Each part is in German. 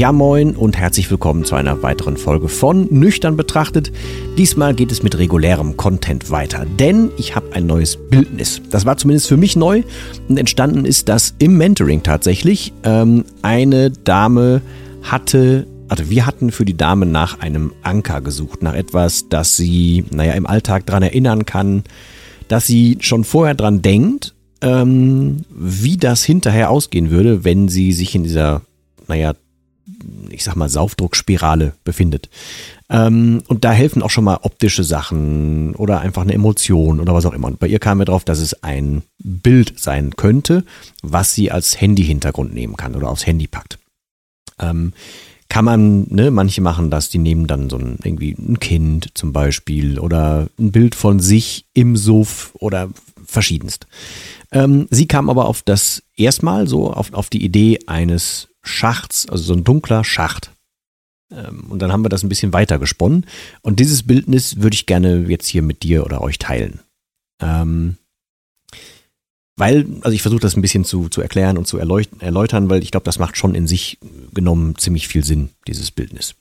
Ja moin und herzlich willkommen zu einer weiteren Folge von Nüchtern betrachtet. Diesmal geht es mit regulärem Content weiter, denn ich habe ein neues Bildnis. Das war zumindest für mich neu und entstanden ist das im Mentoring tatsächlich. Ähm, eine Dame hatte also wir hatten für die Dame nach einem Anker gesucht, nach etwas, das sie, naja, im Alltag daran erinnern kann, dass sie schon vorher dran denkt, ähm, wie das hinterher ausgehen würde, wenn sie sich in dieser, naja, ich sag mal, Saufdruckspirale befindet. Ähm, und da helfen auch schon mal optische Sachen oder einfach eine Emotion oder was auch immer. Und bei ihr kam mir drauf, dass es ein Bild sein könnte, was sie als Handy-Hintergrund nehmen kann oder aufs Handy packt. Ähm, kann man, ne, manche machen das, die nehmen dann so ein, irgendwie ein Kind zum Beispiel oder ein Bild von sich im Suff oder verschiedenst. Ähm, sie kam aber auf das erstmal so, auf, auf die Idee eines Schachts, also so ein dunkler Schacht. Ähm, und dann haben wir das ein bisschen weiter gesponnen. Und dieses Bildnis würde ich gerne jetzt hier mit dir oder euch teilen. Ähm, weil, also ich versuche das ein bisschen zu, zu erklären und zu erläutern, weil ich glaube, das macht schon in sich genommen ziemlich viel Sinn, dieses Bildnis.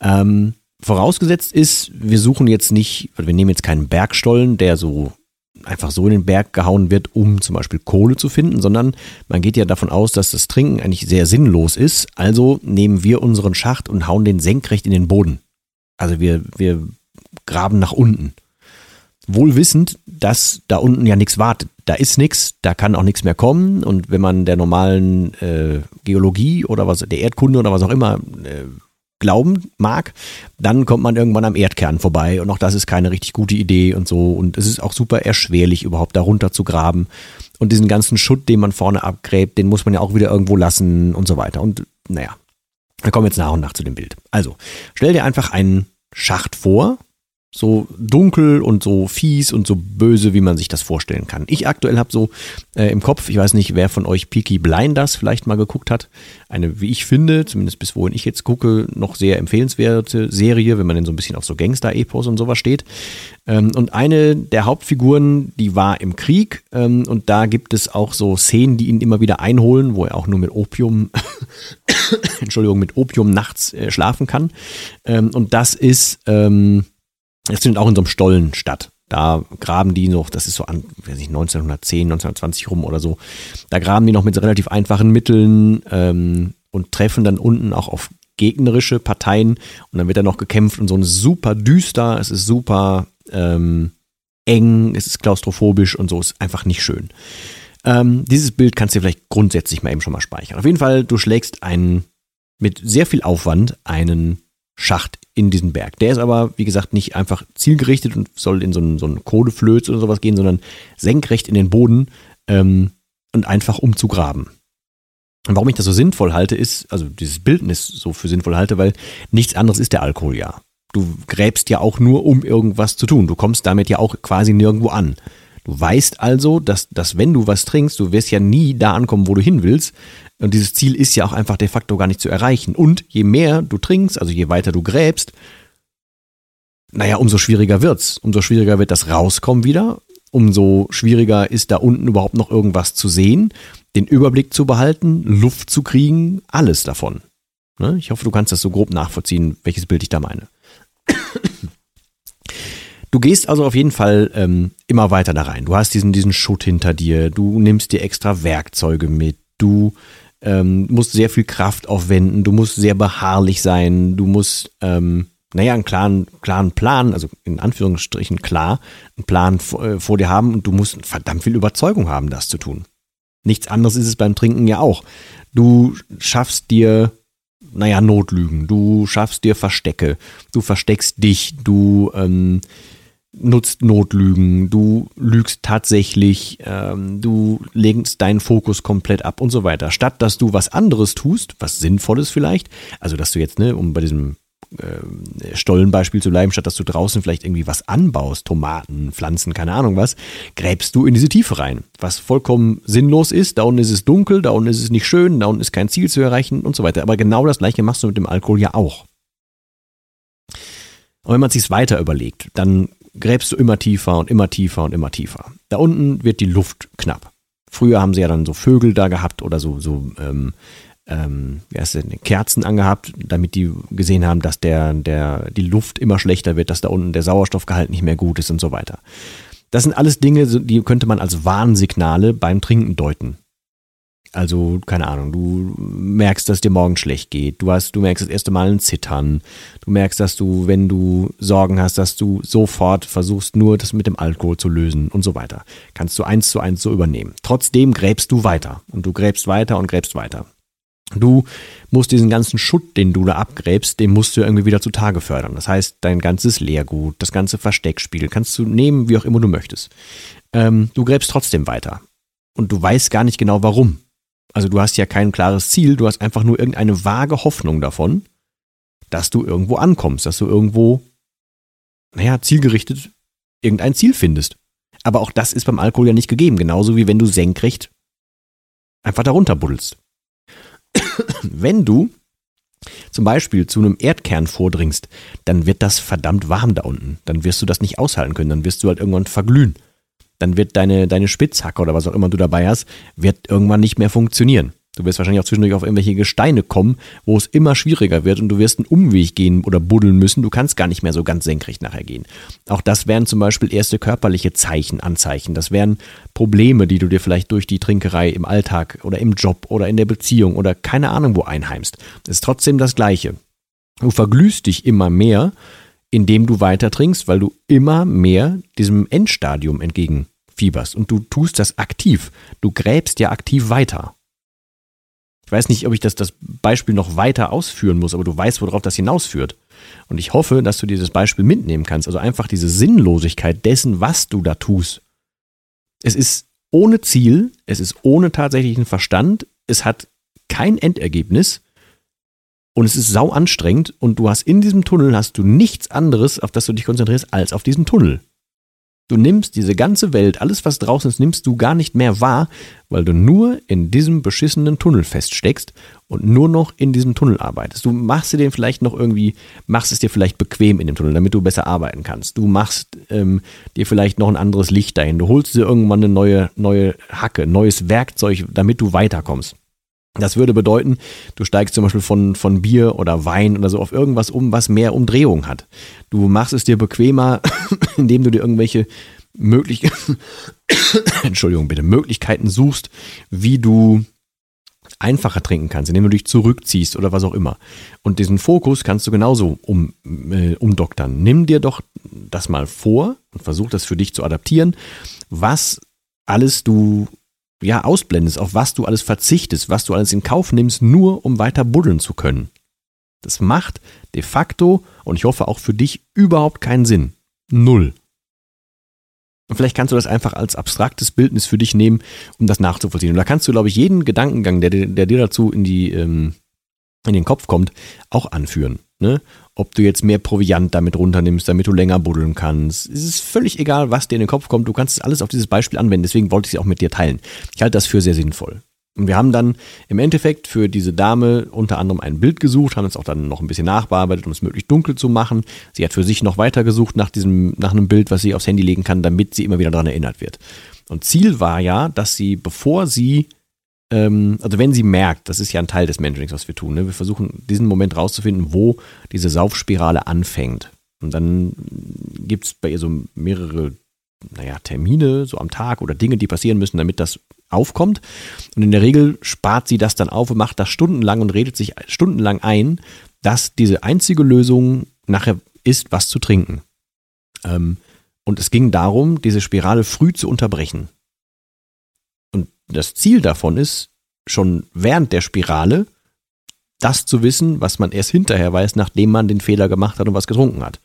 Ähm, vorausgesetzt ist, wir suchen jetzt nicht, wir nehmen jetzt keinen Bergstollen, der so einfach so in den Berg gehauen wird, um zum Beispiel Kohle zu finden, sondern man geht ja davon aus, dass das Trinken eigentlich sehr sinnlos ist. Also nehmen wir unseren Schacht und hauen den senkrecht in den Boden. Also wir, wir graben nach unten. Wohl wissend, dass da unten ja nichts wartet. Da ist nichts, da kann auch nichts mehr kommen. Und wenn man der normalen äh, Geologie oder was, der Erdkunde oder was auch immer äh, glauben mag, dann kommt man irgendwann am Erdkern vorbei und auch das ist keine richtig gute Idee und so. Und es ist auch super erschwerlich überhaupt darunter zu graben. Und diesen ganzen Schutt, den man vorne abgräbt, den muss man ja auch wieder irgendwo lassen und so weiter. Und naja, wir kommen jetzt nach und nach zu dem Bild. Also, stell dir einfach einen Schacht vor, so dunkel und so fies und so böse, wie man sich das vorstellen kann. Ich aktuell habe so äh, im Kopf, ich weiß nicht, wer von euch Peaky Blinders vielleicht mal geguckt hat. Eine, wie ich finde, zumindest bis wohin ich jetzt gucke, noch sehr empfehlenswerte Serie, wenn man denn so ein bisschen auf so Gangster-Epos und sowas steht. Ähm, und eine der Hauptfiguren, die war im Krieg ähm, und da gibt es auch so Szenen, die ihn immer wieder einholen, wo er auch nur mit Opium, Entschuldigung, mit Opium nachts äh, schlafen kann. Ähm, und das ist, ähm, es findet auch in so einem Stollen statt. Da graben die noch, das ist so an, weiß ich, 1910, 1920 rum oder so. Da graben die noch mit relativ einfachen Mitteln ähm, und treffen dann unten auch auf gegnerische Parteien und dann wird da noch gekämpft und so ein super düster, es ist super ähm, eng, es ist klaustrophobisch und so, ist einfach nicht schön. Ähm, dieses Bild kannst du vielleicht grundsätzlich mal eben schon mal speichern. Auf jeden Fall, du schlägst einen mit sehr viel Aufwand einen Schacht in diesen Berg. Der ist aber, wie gesagt, nicht einfach zielgerichtet und soll in so einen, so einen Kodeflöz oder sowas gehen, sondern senkrecht in den Boden ähm, und einfach umzugraben. Und warum ich das so sinnvoll halte, ist, also dieses Bildnis so für sinnvoll halte, weil nichts anderes ist der Alkohol ja. Du gräbst ja auch nur, um irgendwas zu tun. Du kommst damit ja auch quasi nirgendwo an. Du weißt also, dass, dass wenn du was trinkst, du wirst ja nie da ankommen, wo du hin willst, und dieses Ziel ist ja auch einfach de facto gar nicht zu erreichen. Und je mehr du trinkst, also je weiter du gräbst, naja, umso schwieriger wird's. Umso schwieriger wird das Rauskommen wieder. Umso schwieriger ist da unten überhaupt noch irgendwas zu sehen, den Überblick zu behalten, Luft zu kriegen, alles davon. Ne? Ich hoffe, du kannst das so grob nachvollziehen, welches Bild ich da meine. Du gehst also auf jeden Fall ähm, immer weiter da rein. Du hast diesen, diesen Schutt hinter dir, du nimmst dir extra Werkzeuge mit, du ähm, musst sehr viel Kraft aufwenden, du musst sehr beharrlich sein, du musst ähm, naja, einen klaren, klaren Plan, also in Anführungsstrichen klar, einen Plan vor, vor dir haben. Und du musst verdammt viel Überzeugung haben, das zu tun. Nichts anderes ist es beim Trinken ja auch. Du schaffst dir, naja, Notlügen, du schaffst dir Verstecke, du versteckst dich, du ähm, nutzt Notlügen, du lügst tatsächlich, ähm, du legst deinen Fokus komplett ab und so weiter. Statt dass du was anderes tust, was Sinnvolles vielleicht, also dass du jetzt, ne, um bei diesem äh, Stollenbeispiel zu bleiben, statt dass du draußen vielleicht irgendwie was anbaust, Tomaten, Pflanzen, keine Ahnung was, gräbst du in diese Tiefe rein. Was vollkommen sinnlos ist, da unten ist es dunkel, da unten ist es nicht schön, da unten ist kein Ziel zu erreichen und so weiter. Aber genau das gleiche machst du mit dem Alkohol ja auch. Und wenn man sich weiter überlegt, dann gräbst du immer tiefer und immer tiefer und immer tiefer. Da unten wird die Luft knapp. Früher haben sie ja dann so Vögel da gehabt oder so, so ähm, ähm, Kerzen angehabt, damit die gesehen haben, dass der, der, die Luft immer schlechter wird, dass da unten der Sauerstoffgehalt nicht mehr gut ist und so weiter. Das sind alles Dinge, die könnte man als Warnsignale beim Trinken deuten. Also, keine Ahnung, du merkst, dass dir morgen schlecht geht. Du hast, du merkst das erste Mal ein Zittern. Du merkst, dass du, wenn du Sorgen hast, dass du sofort versuchst, nur das mit dem Alkohol zu lösen und so weiter. Kannst du eins zu eins so übernehmen. Trotzdem gräbst du weiter. Und du gräbst weiter und gräbst weiter. Du musst diesen ganzen Schutt, den du da abgräbst, den musst du irgendwie wieder zutage fördern. Das heißt, dein ganzes Leergut, das ganze Versteckspiel kannst du nehmen, wie auch immer du möchtest. Ähm, du gräbst trotzdem weiter. Und du weißt gar nicht genau warum. Also du hast ja kein klares Ziel, du hast einfach nur irgendeine vage Hoffnung davon, dass du irgendwo ankommst, dass du irgendwo, naja, zielgerichtet irgendein Ziel findest. Aber auch das ist beim Alkohol ja nicht gegeben, genauso wie wenn du senkrecht einfach darunter buddelst. wenn du zum Beispiel zu einem Erdkern vordringst, dann wird das verdammt warm da unten. Dann wirst du das nicht aushalten können, dann wirst du halt irgendwann verglühen dann wird deine, deine Spitzhacke oder was auch immer du dabei hast, wird irgendwann nicht mehr funktionieren. Du wirst wahrscheinlich auch zwischendurch auf irgendwelche Gesteine kommen, wo es immer schwieriger wird und du wirst einen Umweg gehen oder buddeln müssen. Du kannst gar nicht mehr so ganz senkrecht nachher gehen. Auch das wären zum Beispiel erste körperliche Zeichen, Anzeichen. Das wären Probleme, die du dir vielleicht durch die Trinkerei im Alltag oder im Job oder in der Beziehung oder keine Ahnung wo einheimst. Das ist trotzdem das Gleiche. Du verglühst dich immer mehr indem du weiter trinkst, weil du immer mehr diesem Endstadium entgegenfieberst. Und du tust das aktiv. Du gräbst ja aktiv weiter. Ich weiß nicht, ob ich das, das Beispiel noch weiter ausführen muss, aber du weißt, worauf das hinausführt. Und ich hoffe, dass du dieses Beispiel mitnehmen kannst. Also einfach diese Sinnlosigkeit dessen, was du da tust. Es ist ohne Ziel, es ist ohne tatsächlichen Verstand, es hat kein Endergebnis und es ist sau anstrengend und du hast in diesem Tunnel hast du nichts anderes, auf das du dich konzentrierst, als auf diesen Tunnel. Du nimmst diese ganze Welt, alles was draußen ist, nimmst du gar nicht mehr wahr, weil du nur in diesem beschissenen Tunnel feststeckst und nur noch in diesem Tunnel arbeitest. Du machst dir den vielleicht noch irgendwie, machst es dir vielleicht bequem in dem Tunnel, damit du besser arbeiten kannst. Du machst ähm, dir vielleicht noch ein anderes Licht dahin. Du holst dir irgendwann eine neue, neue Hacke, neues Werkzeug, damit du weiterkommst. Das würde bedeuten, du steigst zum Beispiel von, von Bier oder Wein oder so auf irgendwas um, was mehr Umdrehung hat. Du machst es dir bequemer, indem du dir irgendwelche Möglichkeiten, Entschuldigung bitte, Möglichkeiten suchst, wie du einfacher trinken kannst, indem du dich zurückziehst oder was auch immer. Und diesen Fokus kannst du genauso um, äh, umdoktern. Nimm dir doch das mal vor und versuch das für dich zu adaptieren, was alles du ja, ausblendest, auf was du alles verzichtest, was du alles in Kauf nimmst, nur um weiter buddeln zu können. Das macht de facto und ich hoffe auch für dich überhaupt keinen Sinn. Null. Und vielleicht kannst du das einfach als abstraktes Bildnis für dich nehmen, um das nachzuvollziehen. Und da kannst du, glaube ich, jeden Gedankengang, der, der dir dazu in, die, ähm, in den Kopf kommt, auch anführen. Ne? ob du jetzt mehr Proviant damit runternimmst, damit du länger buddeln kannst. Es ist völlig egal, was dir in den Kopf kommt. Du kannst es alles auf dieses Beispiel anwenden. Deswegen wollte ich es auch mit dir teilen. Ich halte das für sehr sinnvoll. Und wir haben dann im Endeffekt für diese Dame unter anderem ein Bild gesucht, haben es auch dann noch ein bisschen nachbearbeitet, um es möglichst dunkel zu machen. Sie hat für sich noch weiter gesucht nach diesem, nach einem Bild, was sie aufs Handy legen kann, damit sie immer wieder daran erinnert wird. Und Ziel war ja, dass sie, bevor sie ähm, also wenn sie merkt, das ist ja ein Teil des Mentorings, was wir tun, ne? wir versuchen diesen Moment rauszufinden, wo diese Saufspirale anfängt. Und dann gibt es bei ihr so mehrere, naja, Termine, so am Tag oder Dinge, die passieren müssen, damit das aufkommt. Und in der Regel spart sie das dann auf und macht das stundenlang und redet sich stundenlang ein, dass diese einzige Lösung nachher ist, was zu trinken. Ähm, und es ging darum, diese Spirale früh zu unterbrechen. Das Ziel davon ist, schon während der Spirale das zu wissen, was man erst hinterher weiß, nachdem man den Fehler gemacht hat und was getrunken hat.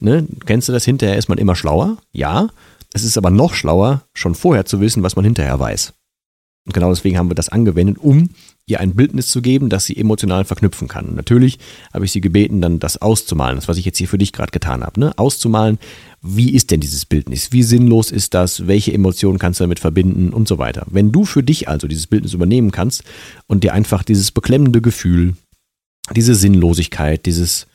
Ne? Kennst du das? Hinterher ist man immer schlauer? Ja. Es ist aber noch schlauer, schon vorher zu wissen, was man hinterher weiß. Und genau deswegen haben wir das angewendet, um ihr ein Bildnis zu geben, das sie emotional verknüpfen kann. Natürlich habe ich sie gebeten, dann das auszumalen, das was ich jetzt hier für dich gerade getan habe, ne? auszumalen, wie ist denn dieses Bildnis, wie sinnlos ist das, welche Emotionen kannst du damit verbinden und so weiter. Wenn du für dich also dieses Bildnis übernehmen kannst und dir einfach dieses beklemmende Gefühl, diese Sinnlosigkeit, dieses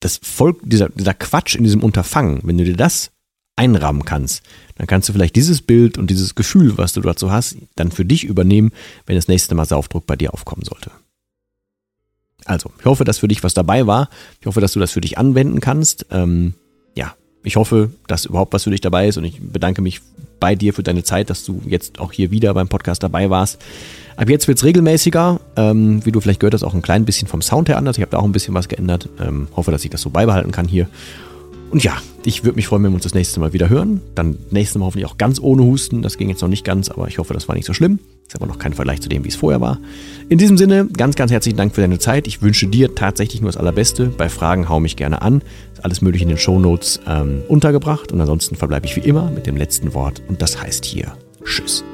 das Volk, dieser, dieser Quatsch in diesem Unterfangen, wenn du dir das einrahmen kannst, dann kannst du vielleicht dieses Bild und dieses Gefühl, was du dazu hast, dann für dich übernehmen, wenn das nächste Mal Saufdruck bei dir aufkommen sollte. Also, ich hoffe, dass für dich was dabei war. Ich hoffe, dass du das für dich anwenden kannst. Ähm, ja, ich hoffe, dass überhaupt was für dich dabei ist und ich bedanke mich bei dir für deine Zeit, dass du jetzt auch hier wieder beim Podcast dabei warst. Ab jetzt wird es regelmäßiger. Ähm, wie du vielleicht gehört hast, auch ein klein bisschen vom Sound her anders. Ich habe da auch ein bisschen was geändert. Ähm, hoffe, dass ich das so beibehalten kann hier. Und ja, ich würde mich freuen, wenn wir uns das nächste Mal wieder hören. Dann nächstes Mal hoffentlich auch ganz ohne Husten. Das ging jetzt noch nicht ganz, aber ich hoffe, das war nicht so schlimm. Ist aber noch kein Vergleich zu dem, wie es vorher war. In diesem Sinne, ganz, ganz herzlichen Dank für deine Zeit. Ich wünsche dir tatsächlich nur das Allerbeste. Bei Fragen hau mich gerne an. Ist alles möglich in den Shownotes ähm, untergebracht. Und ansonsten verbleibe ich wie immer mit dem letzten Wort. Und das heißt hier Tschüss.